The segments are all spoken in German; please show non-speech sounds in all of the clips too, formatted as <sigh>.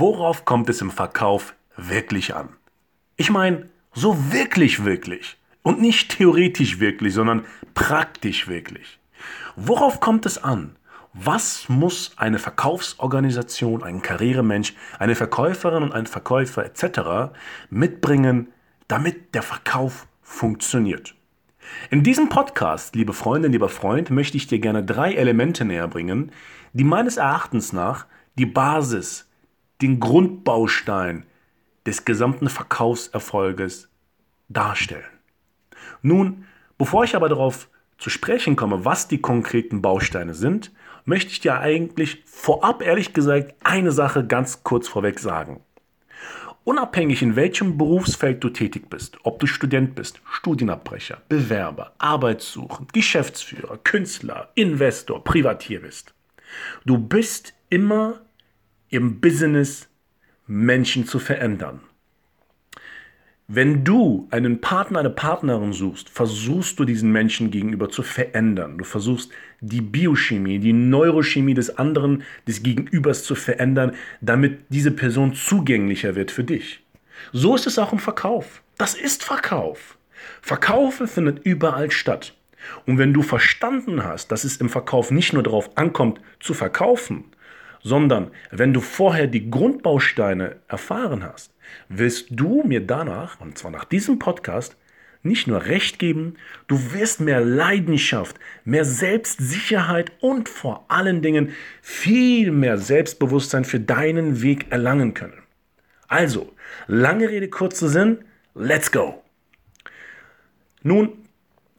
Worauf kommt es im Verkauf wirklich an? Ich meine, so wirklich, wirklich. Und nicht theoretisch wirklich, sondern praktisch wirklich. Worauf kommt es an? Was muss eine Verkaufsorganisation, ein Karrieremensch, eine Verkäuferin und ein Verkäufer etc. mitbringen, damit der Verkauf funktioniert? In diesem Podcast, liebe Freundin, lieber Freund, möchte ich dir gerne drei Elemente näher bringen, die meines Erachtens nach die Basis den Grundbaustein des gesamten Verkaufserfolges darstellen. Nun, bevor ich aber darauf zu sprechen komme, was die konkreten Bausteine sind, möchte ich dir eigentlich vorab ehrlich gesagt eine Sache ganz kurz vorweg sagen. Unabhängig in welchem Berufsfeld du tätig bist, ob du Student bist, Studienabbrecher, Bewerber, Arbeitssuchend, Geschäftsführer, Künstler, Investor, Privatier bist, du bist immer im Business Menschen zu verändern. Wenn du einen Partner, eine Partnerin suchst, versuchst du diesen Menschen gegenüber zu verändern. Du versuchst die Biochemie, die Neurochemie des anderen, des Gegenübers zu verändern, damit diese Person zugänglicher wird für dich. So ist es auch im Verkauf. Das ist Verkauf. Verkaufen findet überall statt. Und wenn du verstanden hast, dass es im Verkauf nicht nur darauf ankommt, zu verkaufen, sondern wenn du vorher die Grundbausteine erfahren hast, wirst du mir danach, und zwar nach diesem Podcast, nicht nur Recht geben, du wirst mehr Leidenschaft, mehr Selbstsicherheit und vor allen Dingen viel mehr Selbstbewusstsein für deinen Weg erlangen können. Also, lange Rede, kurzer Sinn, let's go! Nun,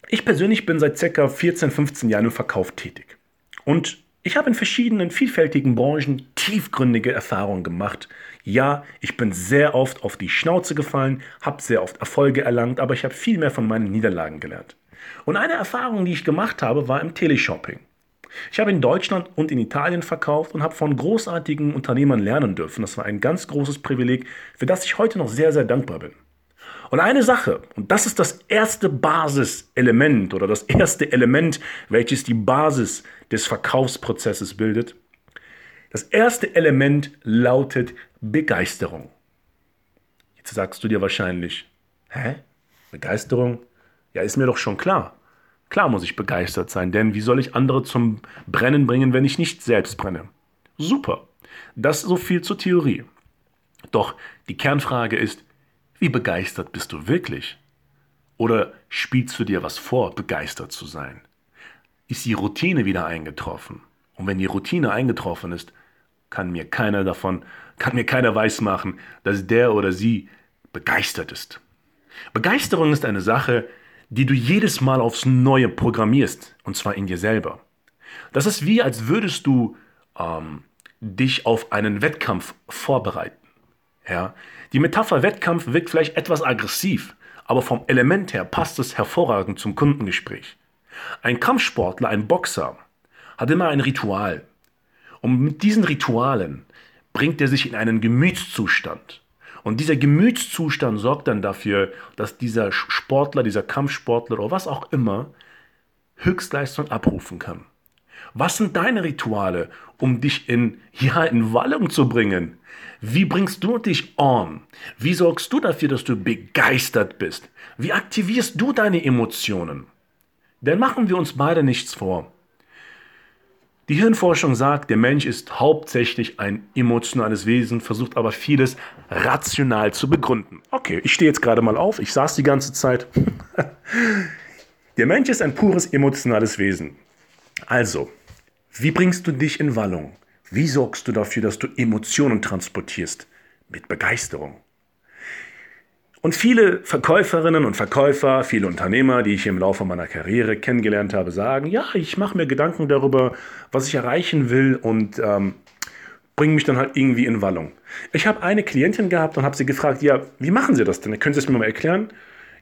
ich persönlich bin seit ca. 14, 15 Jahren im Verkauf tätig. Und ich habe in verschiedenen vielfältigen Branchen tiefgründige Erfahrungen gemacht. Ja, ich bin sehr oft auf die Schnauze gefallen, habe sehr oft Erfolge erlangt, aber ich habe viel mehr von meinen Niederlagen gelernt. Und eine Erfahrung, die ich gemacht habe, war im Teleshopping. Ich habe in Deutschland und in Italien verkauft und habe von großartigen Unternehmern lernen dürfen. Das war ein ganz großes Privileg, für das ich heute noch sehr, sehr dankbar bin. Und eine Sache, und das ist das erste Basiselement oder das erste Element, welches die Basis des Verkaufsprozesses bildet. Das erste Element lautet Begeisterung. Jetzt sagst du dir wahrscheinlich, hä? Begeisterung? Ja, ist mir doch schon klar. Klar muss ich begeistert sein, denn wie soll ich andere zum Brennen bringen, wenn ich nicht selbst brenne? Super. Das so viel zur Theorie. Doch die Kernfrage ist, wie begeistert bist du wirklich? Oder spielst du dir was vor, begeistert zu sein? Ist die Routine wieder eingetroffen? Und wenn die Routine eingetroffen ist, kann mir keiner davon, kann mir keiner weismachen, dass der oder sie begeistert ist. Begeisterung ist eine Sache, die du jedes Mal aufs Neue programmierst, und zwar in dir selber. Das ist wie, als würdest du ähm, dich auf einen Wettkampf vorbereiten. Ja? Die Metapher Wettkampf wirkt vielleicht etwas aggressiv, aber vom Element her passt es hervorragend zum Kundengespräch. Ein Kampfsportler, ein Boxer, hat immer ein Ritual. Und mit diesen Ritualen bringt er sich in einen Gemütszustand. Und dieser Gemütszustand sorgt dann dafür, dass dieser Sportler, dieser Kampfsportler oder was auch immer Höchstleistung abrufen kann. Was sind deine Rituale, um dich in, ja, in Wallung zu bringen? Wie bringst du dich on? Wie sorgst du dafür, dass du begeistert bist? Wie aktivierst du deine Emotionen? Denn machen wir uns beide nichts vor. Die Hirnforschung sagt, der Mensch ist hauptsächlich ein emotionales Wesen, versucht aber vieles rational zu begründen. Okay, ich stehe jetzt gerade mal auf, ich saß die ganze Zeit. <laughs> der Mensch ist ein pures emotionales Wesen. Also, wie bringst du dich in Wallung? Wie sorgst du dafür, dass du Emotionen transportierst? Mit Begeisterung. Und viele Verkäuferinnen und Verkäufer, viele Unternehmer, die ich im Laufe meiner Karriere kennengelernt habe, sagen, ja, ich mache mir Gedanken darüber, was ich erreichen will und ähm, bringen mich dann halt irgendwie in Wallung. Ich habe eine Klientin gehabt und habe sie gefragt, ja, wie machen Sie das denn? Können Sie es mir mal erklären?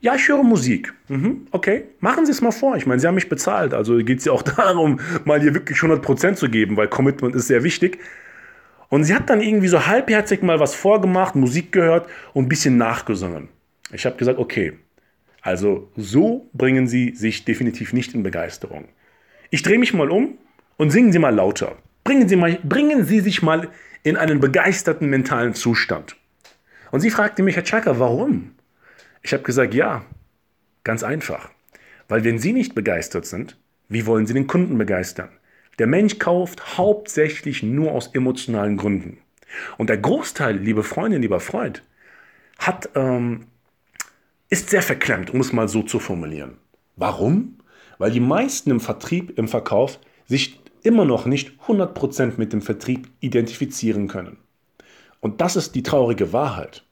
Ja, ich höre Musik. Mhm, okay, machen Sie es mal vor. Ich meine, Sie haben mich bezahlt, also geht es ja auch <laughs> darum, mal hier wirklich 100% zu geben, weil Commitment ist sehr wichtig. Und sie hat dann irgendwie so halbherzig mal was vorgemacht, Musik gehört und ein bisschen nachgesungen. Ich habe gesagt, okay, also so bringen Sie sich definitiv nicht in Begeisterung. Ich drehe mich mal um und singen Sie mal lauter. Bringen Sie, mal, bringen Sie sich mal in einen begeisterten mentalen Zustand. Und sie fragte mich, Herr Chaka, warum? Ich habe gesagt, ja, ganz einfach. Weil wenn Sie nicht begeistert sind, wie wollen Sie den Kunden begeistern? Der Mensch kauft hauptsächlich nur aus emotionalen Gründen. Und der Großteil, liebe Freundin, lieber Freund, hat, ähm, ist sehr verklemmt, um es mal so zu formulieren. Warum? Weil die meisten im Vertrieb, im Verkauf sich immer noch nicht 100% mit dem Vertrieb identifizieren können. Und das ist die traurige Wahrheit.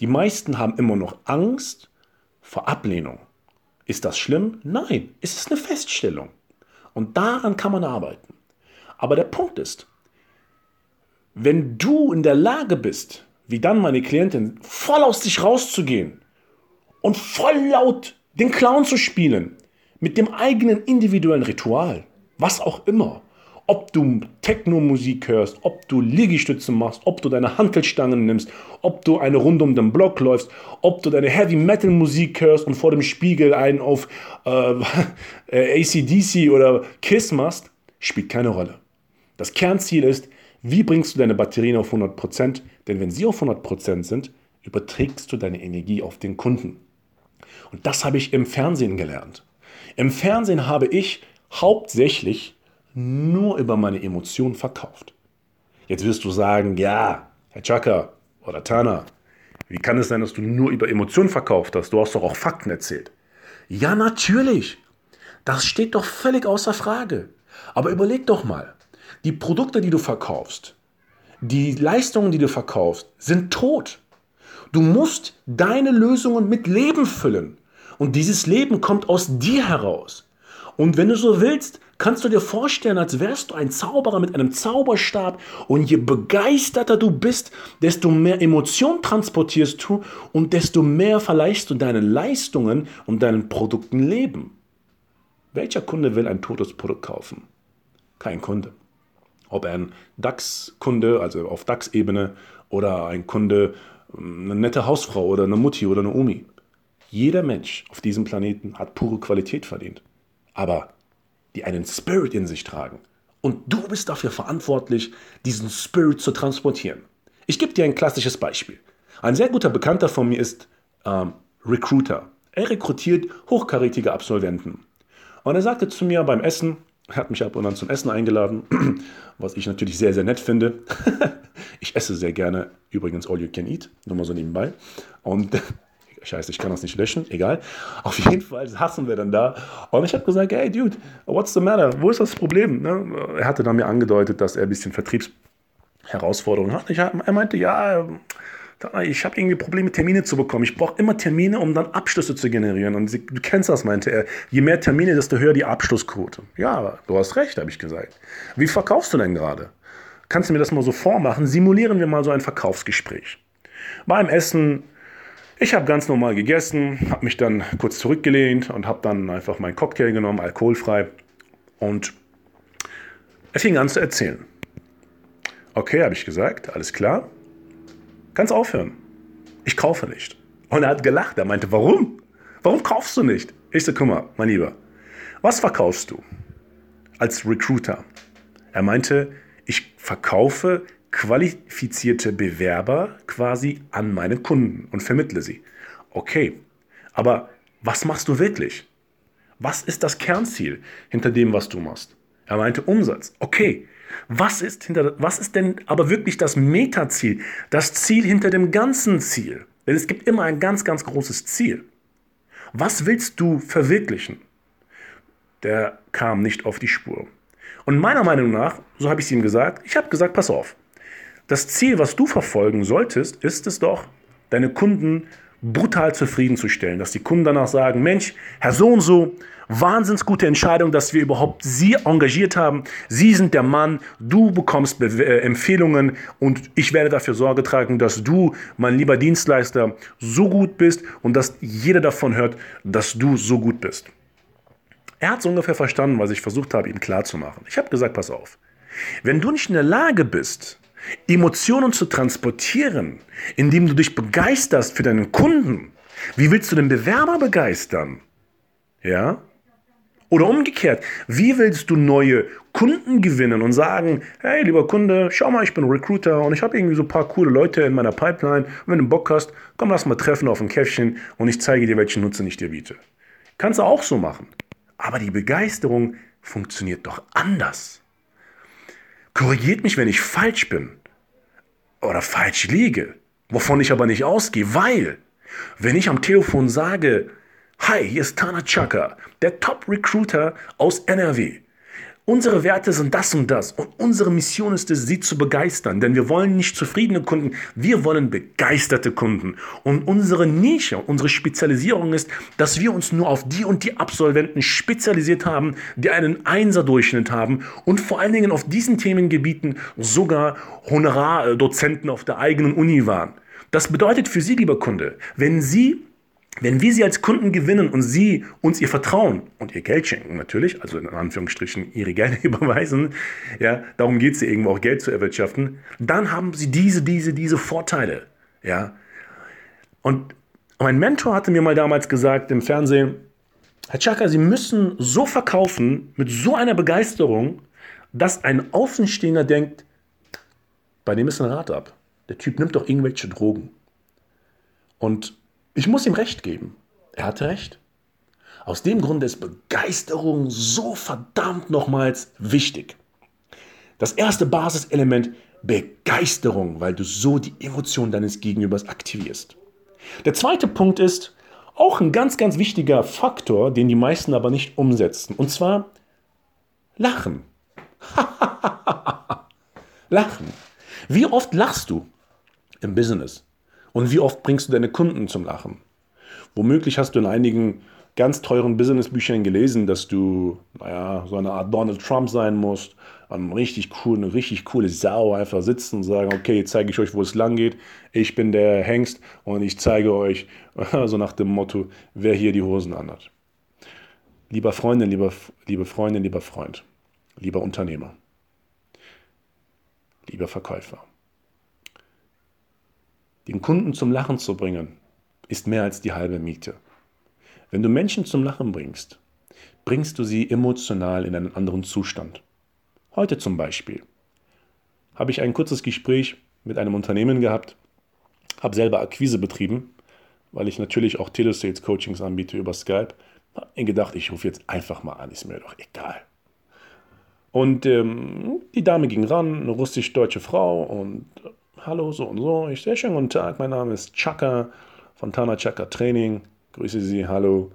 Die meisten haben immer noch Angst vor Ablehnung. Ist das schlimm? Nein, es ist eine Feststellung. Und daran kann man arbeiten. Aber der Punkt ist, wenn du in der Lage bist, wie dann meine Klientin, voll aus dich rauszugehen und voll laut den Clown zu spielen, mit dem eigenen individuellen Ritual, was auch immer, ob du Techno-Musik hörst, ob du Liegestütze machst, ob du deine Hantelstangen nimmst, ob du eine Runde um den Block läufst, ob du deine Heavy-Metal-Musik hörst und vor dem Spiegel einen auf äh, <laughs> ACDC oder Kiss machst, spielt keine Rolle. Das Kernziel ist, wie bringst du deine Batterien auf 100%? Denn wenn sie auf 100% sind, überträgst du deine Energie auf den Kunden. Und das habe ich im Fernsehen gelernt. Im Fernsehen habe ich hauptsächlich nur über meine Emotionen verkauft. Jetzt wirst du sagen, ja, Herr Chaka oder Tana, wie kann es sein, dass du nur über Emotionen verkauft hast? Du hast doch auch Fakten erzählt. Ja, natürlich. Das steht doch völlig außer Frage. Aber überleg doch mal, die Produkte, die du verkaufst, die Leistungen, die du verkaufst, sind tot. Du musst deine Lösungen mit Leben füllen. Und dieses Leben kommt aus dir heraus. Und wenn du so willst, kannst du dir vorstellen, als wärst du ein Zauberer mit einem Zauberstab und je begeisterter du bist, desto mehr Emotion transportierst du und desto mehr verleihst du deinen Leistungen und deinen Produkten Leben. Welcher Kunde will ein totes Produkt kaufen? Kein Kunde. Ob ein DAX-Kunde, also auf DAX-Ebene, oder ein Kunde, eine nette Hausfrau oder eine Mutti oder eine Omi. Jeder Mensch auf diesem Planeten hat pure Qualität verdient aber die einen Spirit in sich tragen. Und du bist dafür verantwortlich, diesen Spirit zu transportieren. Ich gebe dir ein klassisches Beispiel. Ein sehr guter Bekannter von mir ist ähm, Recruiter. Er rekrutiert hochkarätige Absolventen. Und er sagte zu mir beim Essen, er hat mich ab und an zum Essen eingeladen, <clears throat> was ich natürlich sehr, sehr nett finde. <laughs> ich esse sehr gerne, übrigens All You Can Eat, nur mal so nebenbei. Und Scheiße, ich kann das nicht löschen, egal. Auf jeden Fall hassen wir dann da. Und ich habe gesagt, hey Dude, what's the matter? Wo ist das Problem? Ne? Er hatte dann mir angedeutet, dass er ein bisschen Vertriebsherausforderungen hat. Ich, er meinte, ja, ich habe irgendwie Probleme, Termine zu bekommen. Ich brauche immer Termine, um dann Abschlüsse zu generieren. Und du kennst das, meinte er. Je mehr Termine, desto höher die Abschlussquote. Ja, du hast recht, habe ich gesagt. Wie verkaufst du denn gerade? Kannst du mir das mal so vormachen? Simulieren wir mal so ein Verkaufsgespräch. Beim Essen ich habe ganz normal gegessen, habe mich dann kurz zurückgelehnt und habe dann einfach meinen Cocktail genommen, alkoholfrei. Und er fing an zu erzählen. Okay, habe ich gesagt, alles klar. Kannst aufhören. Ich kaufe nicht. Und er hat gelacht. Er meinte, warum? Warum kaufst du nicht? Ich so, guck mal, mein Lieber, was verkaufst du als Recruiter? Er meinte, ich verkaufe qualifizierte Bewerber quasi an meine Kunden und vermittle sie. Okay, aber was machst du wirklich? Was ist das Kernziel hinter dem, was du machst? Er meinte Umsatz. Okay, was ist, hinter, was ist denn aber wirklich das Metaziel, das Ziel hinter dem ganzen Ziel? Denn es gibt immer ein ganz, ganz großes Ziel. Was willst du verwirklichen? Der kam nicht auf die Spur. Und meiner Meinung nach, so habe ich es ihm gesagt, ich habe gesagt, pass auf, das Ziel, was du verfolgen solltest, ist es doch, deine Kunden brutal zufriedenzustellen, dass die Kunden danach sagen, Mensch, Herr so und so, wahnsinns gute Entscheidung, dass wir überhaupt Sie engagiert haben. Sie sind der Mann, du bekommst Be äh, Empfehlungen und ich werde dafür Sorge tragen, dass du, mein lieber Dienstleister, so gut bist und dass jeder davon hört, dass du so gut bist. Er hat es ungefähr verstanden, was ich versucht habe, ihm klarzumachen. Ich habe gesagt, pass auf, wenn du nicht in der Lage bist, Emotionen zu transportieren, indem du dich begeisterst für deinen Kunden, wie willst du den Bewerber begeistern? Ja? Oder umgekehrt, wie willst du neue Kunden gewinnen und sagen, hey lieber Kunde, schau mal, ich bin Recruiter und ich habe irgendwie so ein paar coole Leute in meiner Pipeline und wenn du Bock hast, komm, lass mal treffen auf ein Käffchen und ich zeige dir, welchen Nutzen ich dir biete. Kannst du auch so machen. Aber die Begeisterung funktioniert doch anders. Korrigiert mich, wenn ich falsch bin oder falsch liege, wovon ich aber nicht ausgehe, weil wenn ich am Telefon sage, Hi, hier ist Tana Chaka, der Top-Recruiter aus NRW. Unsere Werte sind das und das und unsere Mission ist es, sie zu begeistern, denn wir wollen nicht zufriedene Kunden, wir wollen begeisterte Kunden. Und unsere Nische, unsere Spezialisierung ist, dass wir uns nur auf die und die Absolventen spezialisiert haben, die einen Einser-Durchschnitt haben und vor allen Dingen auf diesen Themengebieten sogar Honorardozenten auf der eigenen Uni waren. Das bedeutet für Sie, lieber Kunde, wenn Sie wenn wir sie als Kunden gewinnen und sie uns ihr Vertrauen und ihr Geld schenken natürlich, also in Anführungsstrichen ihre Gelder <laughs> überweisen, ja, darum geht es ja irgendwo auch Geld zu erwirtschaften, dann haben sie diese, diese, diese Vorteile, ja. Und mein Mentor hatte mir mal damals gesagt im Fernsehen, Herr Chaka, Sie müssen so verkaufen, mit so einer Begeisterung, dass ein Außenstehender denkt, bei dem ist ein Rad ab. Der Typ nimmt doch irgendwelche Drogen. Und ich muss ihm recht geben. Er hatte recht. Aus dem Grund ist Begeisterung so verdammt nochmals wichtig. Das erste Basiselement Begeisterung, weil du so die Emotion deines Gegenübers aktivierst. Der zweite Punkt ist auch ein ganz, ganz wichtiger Faktor, den die meisten aber nicht umsetzen. Und zwar Lachen. <laughs> Lachen. Wie oft lachst du im Business? Und wie oft bringst du deine Kunden zum Lachen? Womöglich hast du in einigen ganz teuren Businessbüchern gelesen, dass du, naja, so eine Art Donald Trump sein musst, an richtig cool, eine richtig coole Sau einfach sitzen und sagen, okay, jetzt zeige ich euch, wo es lang geht. Ich bin der Hengst und ich zeige euch, <laughs> so nach dem Motto, wer hier die Hosen anhat. Lieber Freundin, lieber, liebe Freundin, lieber Freund, lieber Unternehmer, lieber Verkäufer. Den Kunden zum Lachen zu bringen, ist mehr als die halbe Miete. Wenn du Menschen zum Lachen bringst, bringst du sie emotional in einen anderen Zustand. Heute zum Beispiel habe ich ein kurzes Gespräch mit einem Unternehmen gehabt, habe selber Akquise betrieben, weil ich natürlich auch Telesales-Coachings anbiete über Skype. Habe gedacht, ich rufe jetzt einfach mal an, ist mir doch egal. Und ähm, die Dame ging ran, eine russisch-deutsche Frau, und hallo, so und so. Ich sehr schönen guten Tag, mein Name ist Chaka von Tana Chaka Training. Grüße Sie, hallo.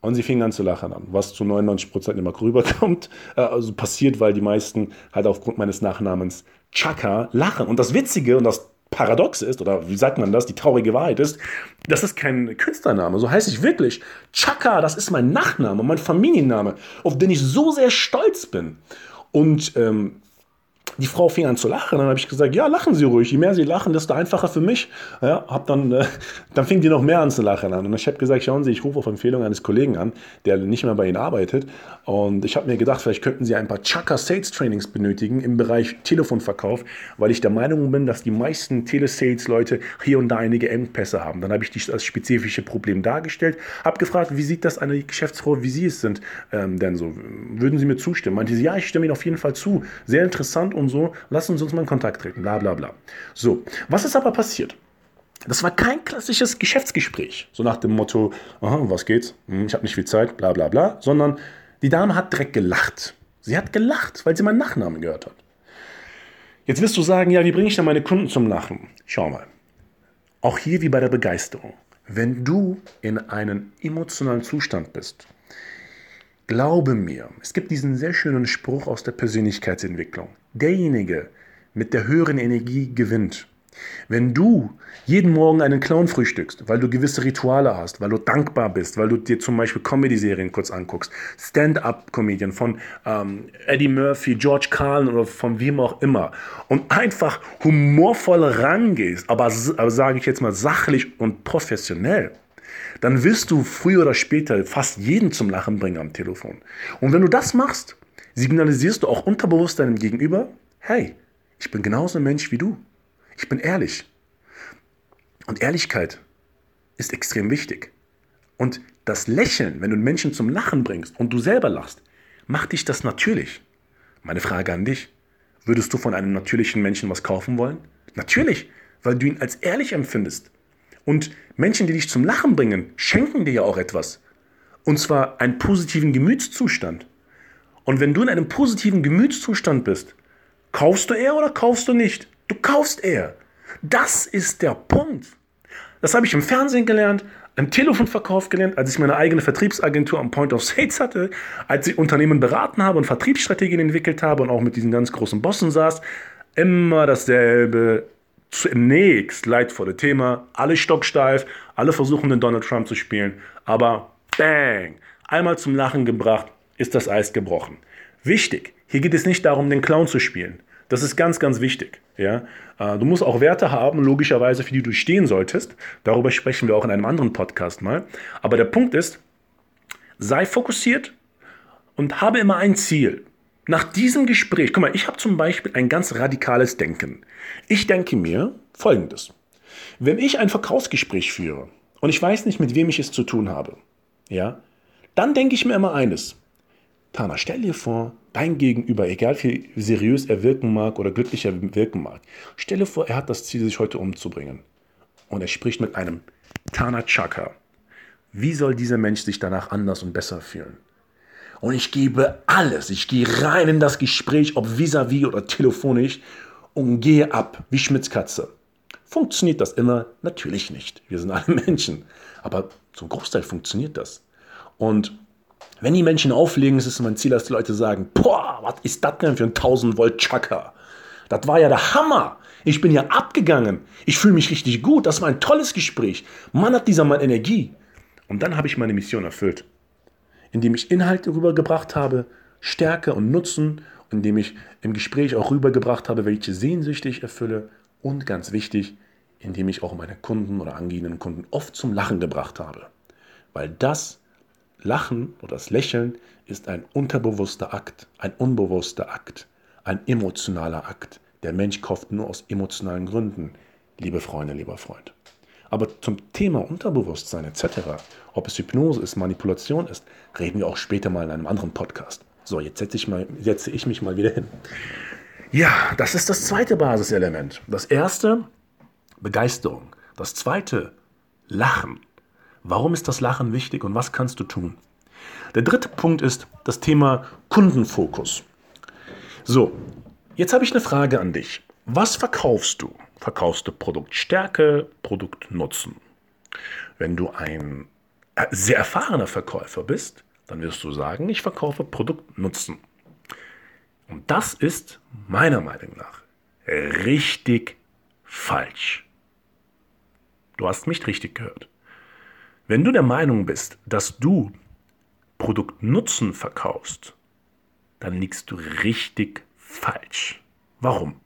Und sie fing an zu lachen an, was zu 99% immer rüberkommt. Äh, also passiert, weil die meisten halt aufgrund meines Nachnamens Chaka lachen. Und das Witzige und das Paradoxe ist, oder wie sagt man das, die traurige Wahrheit ist, das ist kein Künstlername, so heiße ich wirklich. Chaka, das ist mein Nachname, mein Familienname, auf den ich so sehr stolz bin. Und ähm, die Frau fing an zu lachen. Dann habe ich gesagt, ja, lachen Sie ruhig. Je mehr Sie lachen, desto einfacher für mich. Ja, hab dann, äh, dann fing die noch mehr an zu lachen an. Und ich habe gesagt, schauen Sie, ich rufe auf Empfehlung eines Kollegen an, der nicht mehr bei Ihnen arbeitet. Und ich habe mir gedacht, vielleicht könnten Sie ein paar Chaka Sales Trainings benötigen im Bereich Telefonverkauf, weil ich der Meinung bin, dass die meisten Telesales-Leute hier und da einige Engpässe haben. Dann habe ich das spezifische Problem dargestellt, habe gefragt, wie sieht das eine Geschäftsfrau, wie Sie es sind, ähm, denn so? Würden Sie mir zustimmen? Meinte sie, ja, ich stimme Ihnen auf jeden Fall zu. Sehr interessant und so, lassen Sie uns mal in Kontakt treten, bla bla bla. So, was ist aber passiert? Das war kein klassisches Geschäftsgespräch, so nach dem Motto, aha, was geht's, hm, ich habe nicht viel Zeit, bla bla bla, sondern die Dame hat direkt gelacht. Sie hat gelacht, weil sie meinen Nachnamen gehört hat. Jetzt wirst du sagen, ja, wie bringe ich denn meine Kunden zum Lachen? Schau mal. Auch hier wie bei der Begeisterung. Wenn du in einem emotionalen Zustand bist, glaube mir, es gibt diesen sehr schönen Spruch aus der Persönlichkeitsentwicklung derjenige mit der höheren Energie gewinnt. Wenn du jeden Morgen einen Clown frühstückst, weil du gewisse Rituale hast, weil du dankbar bist, weil du dir zum Beispiel Comedy-Serien kurz anguckst, Stand-up-Comedian von ähm, Eddie Murphy, George Carlin oder von wem auch immer und einfach humorvoll rangehst, aber, aber sage ich jetzt mal sachlich und professionell, dann wirst du früher oder später fast jeden zum Lachen bringen am Telefon. Und wenn du das machst, signalisierst du auch unterbewusst deinem Gegenüber, hey, ich bin genauso ein Mensch wie du. Ich bin ehrlich. Und Ehrlichkeit ist extrem wichtig. Und das Lächeln, wenn du Menschen zum Lachen bringst und du selber lachst, macht dich das natürlich. Meine Frage an dich, würdest du von einem natürlichen Menschen was kaufen wollen? Natürlich, weil du ihn als ehrlich empfindest. Und Menschen, die dich zum Lachen bringen, schenken dir ja auch etwas. Und zwar einen positiven Gemütszustand. Und wenn du in einem positiven Gemütszustand bist, kaufst du eher oder kaufst du nicht? Du kaufst eher. Das ist der Punkt. Das habe ich im Fernsehen gelernt, im Telefonverkauf gelernt, als ich meine eigene Vertriebsagentur am Point of Sales hatte, als ich Unternehmen beraten habe und Vertriebsstrategien entwickelt habe und auch mit diesen ganz großen Bossen saß. Immer dasselbe, zunächst leidvolle Thema, alle stocksteif, alle versuchen den Donald Trump zu spielen, aber bang, einmal zum Lachen gebracht, ist das Eis gebrochen. Wichtig, hier geht es nicht darum, den Clown zu spielen. Das ist ganz, ganz wichtig. Ja? Äh, du musst auch Werte haben, logischerweise, für die du stehen solltest. Darüber sprechen wir auch in einem anderen Podcast mal. Aber der Punkt ist, sei fokussiert und habe immer ein Ziel. Nach diesem Gespräch, guck mal, ich habe zum Beispiel ein ganz radikales Denken. Ich denke mir folgendes. Wenn ich ein Verkaufsgespräch führe und ich weiß nicht, mit wem ich es zu tun habe, ja, dann denke ich mir immer eines. Tana, stell dir vor, dein Gegenüber, egal wie seriös er wirken mag oder glücklicher wirken mag, stell dir vor, er hat das Ziel, sich heute umzubringen. Und er spricht mit einem Tana Chaka. Wie soll dieser Mensch sich danach anders und besser fühlen? Und ich gebe alles, ich gehe rein in das Gespräch, ob vis-à-vis -vis oder telefonisch, und gehe ab, wie Schmitzkatze. Funktioniert das immer? Natürlich nicht. Wir sind alle <laughs> Menschen. Aber zum Großteil funktioniert das. Und wenn die Menschen auflegen, ist es mein Ziel, dass die Leute sagen, boah, was ist das denn für ein 1000 Volt Chakra? Das war ja der Hammer. Ich bin ja abgegangen. Ich fühle mich richtig gut. Das war ein tolles Gespräch. Mann hat dieser Mann Energie. Und dann habe ich meine Mission erfüllt. Indem ich Inhalte rübergebracht habe, Stärke und Nutzen, indem ich im Gespräch auch rübergebracht habe, welche Sehnsüchte ich erfülle und ganz wichtig, indem ich auch meine Kunden oder angehenden Kunden oft zum Lachen gebracht habe. Weil das Lachen oder das Lächeln ist ein unterbewusster Akt, ein unbewusster Akt, ein emotionaler Akt. Der Mensch kauft nur aus emotionalen Gründen, liebe Freunde, lieber Freund. Aber zum Thema Unterbewusstsein etc., ob es Hypnose ist, Manipulation ist, reden wir auch später mal in einem anderen Podcast. So, jetzt setze ich, mal, setze ich mich mal wieder hin. Ja, das ist das zweite Basiselement. Das erste, Begeisterung. Das zweite, Lachen. Warum ist das Lachen wichtig und was kannst du tun? Der dritte Punkt ist das Thema Kundenfokus. So, jetzt habe ich eine Frage an dich. Was verkaufst du? Verkaufst du Produktstärke, Produktnutzen? Wenn du ein äh, sehr erfahrener Verkäufer bist, dann wirst du sagen, ich verkaufe Produktnutzen. Und das ist meiner Meinung nach richtig falsch. Du hast mich richtig gehört. Wenn du der Meinung bist, dass du Produktnutzen verkaufst, dann liegst du richtig falsch. Warum?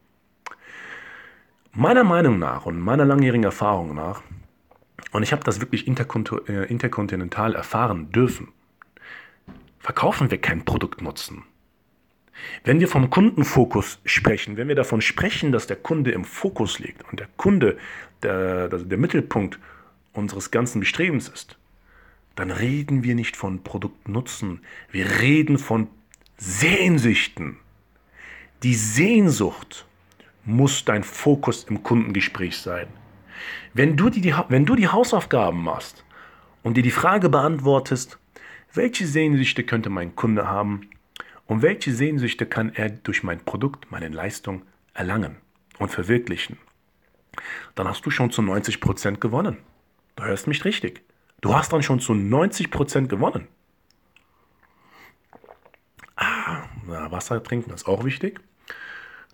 Meiner Meinung nach und meiner langjährigen Erfahrung nach, und ich habe das wirklich äh, interkontinental erfahren dürfen, verkaufen wir keinen Produktnutzen. Wenn wir vom Kundenfokus sprechen, wenn wir davon sprechen, dass der Kunde im Fokus liegt und der Kunde der, der, der Mittelpunkt unseres ganzen Bestrebens ist, dann reden wir nicht von Produktnutzen, wir reden von Sehnsüchten. Die Sehnsucht muss dein Fokus im Kundengespräch sein. Wenn du, die, wenn du die Hausaufgaben machst und dir die Frage beantwortest, welche Sehnsüchte könnte mein Kunde haben und welche Sehnsüchte kann er durch mein Produkt, meine Leistung erlangen und verwirklichen, dann hast du schon zu 90 Prozent gewonnen. Du hörst mich richtig. Du hast dann schon zu 90% gewonnen. Ah, Wasser trinken ist auch wichtig.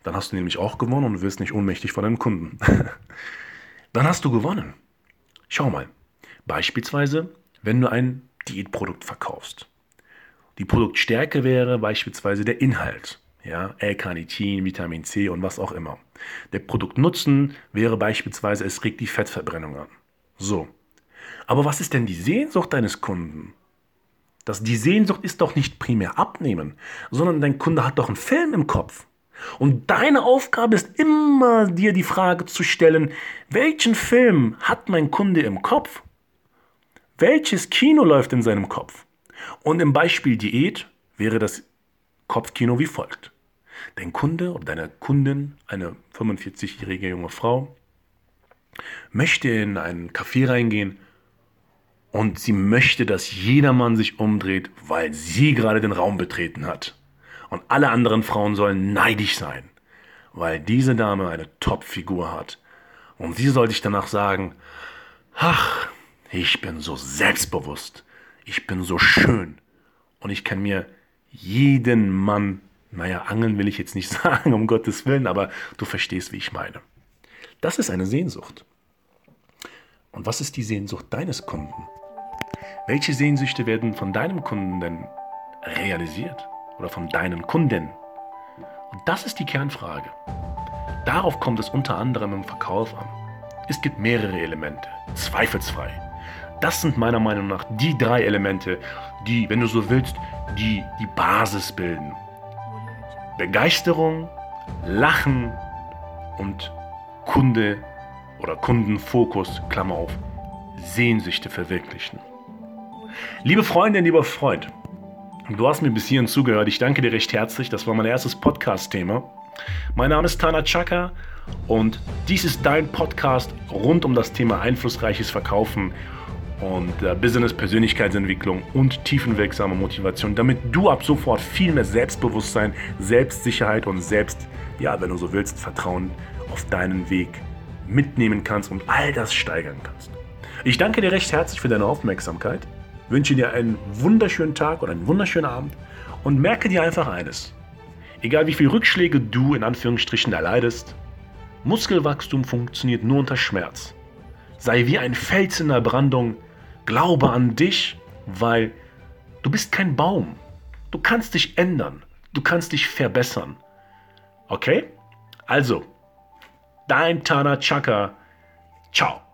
Dann hast du nämlich auch gewonnen und wirst nicht ohnmächtig vor deinem Kunden. <laughs> Dann hast du gewonnen. Schau mal. Beispielsweise, wenn du ein Diätprodukt verkaufst. Die Produktstärke wäre beispielsweise der Inhalt. Ja, L-Carnitin, Vitamin C und was auch immer. Der Produktnutzen wäre beispielsweise, es regt die Fettverbrennung an. So. Aber was ist denn die Sehnsucht deines Kunden? Das, die Sehnsucht ist doch nicht primär abnehmen, sondern dein Kunde hat doch einen Film im Kopf. Und deine Aufgabe ist immer, dir die Frage zu stellen, welchen Film hat mein Kunde im Kopf? Welches Kino läuft in seinem Kopf? Und im Beispiel Diät wäre das Kopfkino wie folgt. Dein Kunde oder deine Kundin, eine 45-jährige junge Frau, möchte in einen Café reingehen und sie möchte, dass jedermann sich umdreht, weil sie gerade den Raum betreten hat. Und alle anderen Frauen sollen neidisch sein, weil diese Dame eine Top-Figur hat. Und sie soll sich danach sagen, ach, ich bin so selbstbewusst, ich bin so schön und ich kann mir jeden Mann, naja, angeln will ich jetzt nicht <laughs> sagen, um Gottes Willen, aber du verstehst, wie ich meine. Das ist eine Sehnsucht. Und was ist die Sehnsucht deines Kunden? Welche Sehnsüchte werden von deinem Kunden denn realisiert? Oder von deinen Kunden? Und das ist die Kernfrage. Darauf kommt es unter anderem im Verkauf an. Es gibt mehrere Elemente, zweifelsfrei. Das sind meiner Meinung nach die drei Elemente, die, wenn du so willst, die die Basis bilden. Begeisterung, Lachen und Kunde oder Kundenfokus, Klammer auf, Sehnsüchte verwirklichen. Liebe Freundin, lieber Freund, du hast mir bis hierhin zugehört. Ich danke dir recht herzlich. Das war mein erstes Podcast-Thema. Mein Name ist Tana Chaka und dies ist dein Podcast rund um das Thema einflussreiches Verkaufen und äh, Business, Persönlichkeitsentwicklung und tiefenwirksame Motivation, damit du ab sofort viel mehr Selbstbewusstsein, Selbstsicherheit und Selbst, ja, wenn du so willst, Vertrauen auf deinen Weg mitnehmen kannst und all das steigern kannst. Ich danke dir recht herzlich für deine Aufmerksamkeit wünsche dir einen wunderschönen Tag oder einen wunderschönen Abend und merke dir einfach eines. Egal wie viele Rückschläge du in Anführungsstrichen erleidest, Muskelwachstum funktioniert nur unter Schmerz. Sei wie ein Fels in der Brandung, glaube an dich, weil du bist kein Baum. Du kannst dich ändern, du kannst dich verbessern. Okay? Also, dein Tana Chaka. Ciao.